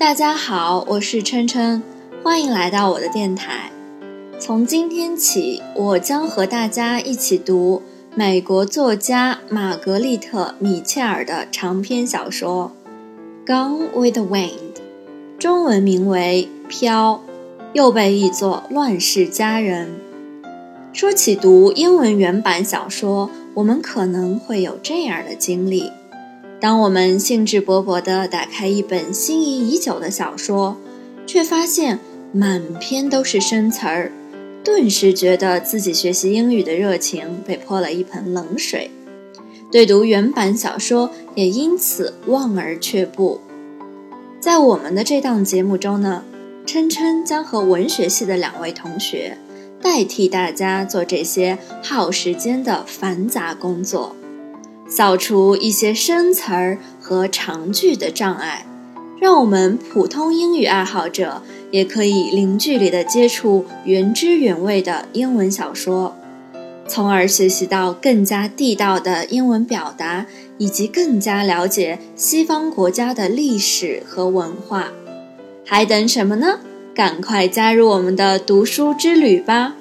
大家好，我是琛琛，欢迎来到我的电台。从今天起，我将和大家一起读美国作家玛格丽特·米切尔的长篇小说《Gone with the Wind》，中文名为《飘》，又被译作《乱世佳人》。说起读英文原版小说，我们可能会有这样的经历。当我们兴致勃勃地打开一本心仪已久的小说，却发现满篇都是生词儿，顿时觉得自己学习英语的热情被泼了一盆冷水，对读原版小说也因此望而却步。在我们的这档节目中呢，琛琛将和文学系的两位同学代替大家做这些耗时间的繁杂工作。扫除一些生词儿和长句的障碍，让我们普通英语爱好者也可以零距离的接触原汁原味的英文小说，从而学习到更加地道的英文表达，以及更加了解西方国家的历史和文化。还等什么呢？赶快加入我们的读书之旅吧！